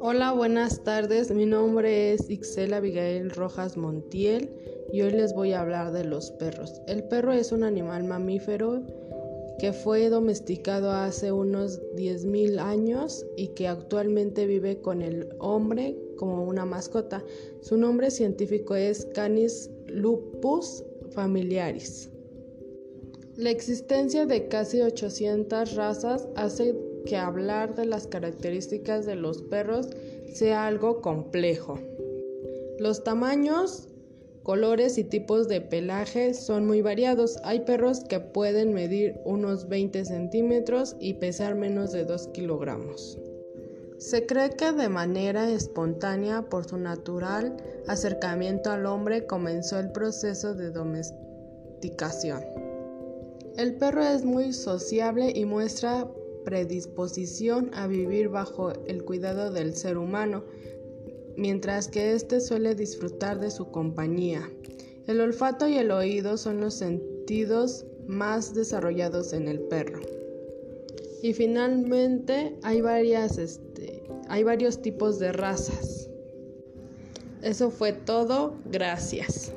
Hola, buenas tardes. Mi nombre es Ixel Abigail Rojas Montiel y hoy les voy a hablar de los perros. El perro es un animal mamífero que fue domesticado hace unos 10.000 años y que actualmente vive con el hombre como una mascota. Su nombre científico es Canis lupus familiaris. La existencia de casi 800 razas hace que hablar de las características de los perros sea algo complejo. Los tamaños, colores y tipos de pelaje son muy variados. Hay perros que pueden medir unos 20 centímetros y pesar menos de 2 kilogramos. Se cree que de manera espontánea, por su natural acercamiento al hombre, comenzó el proceso de domesticación. El perro es muy sociable y muestra predisposición a vivir bajo el cuidado del ser humano, mientras que éste suele disfrutar de su compañía. El olfato y el oído son los sentidos más desarrollados en el perro. Y finalmente hay varias este, hay varios tipos de razas. Eso fue todo, gracias.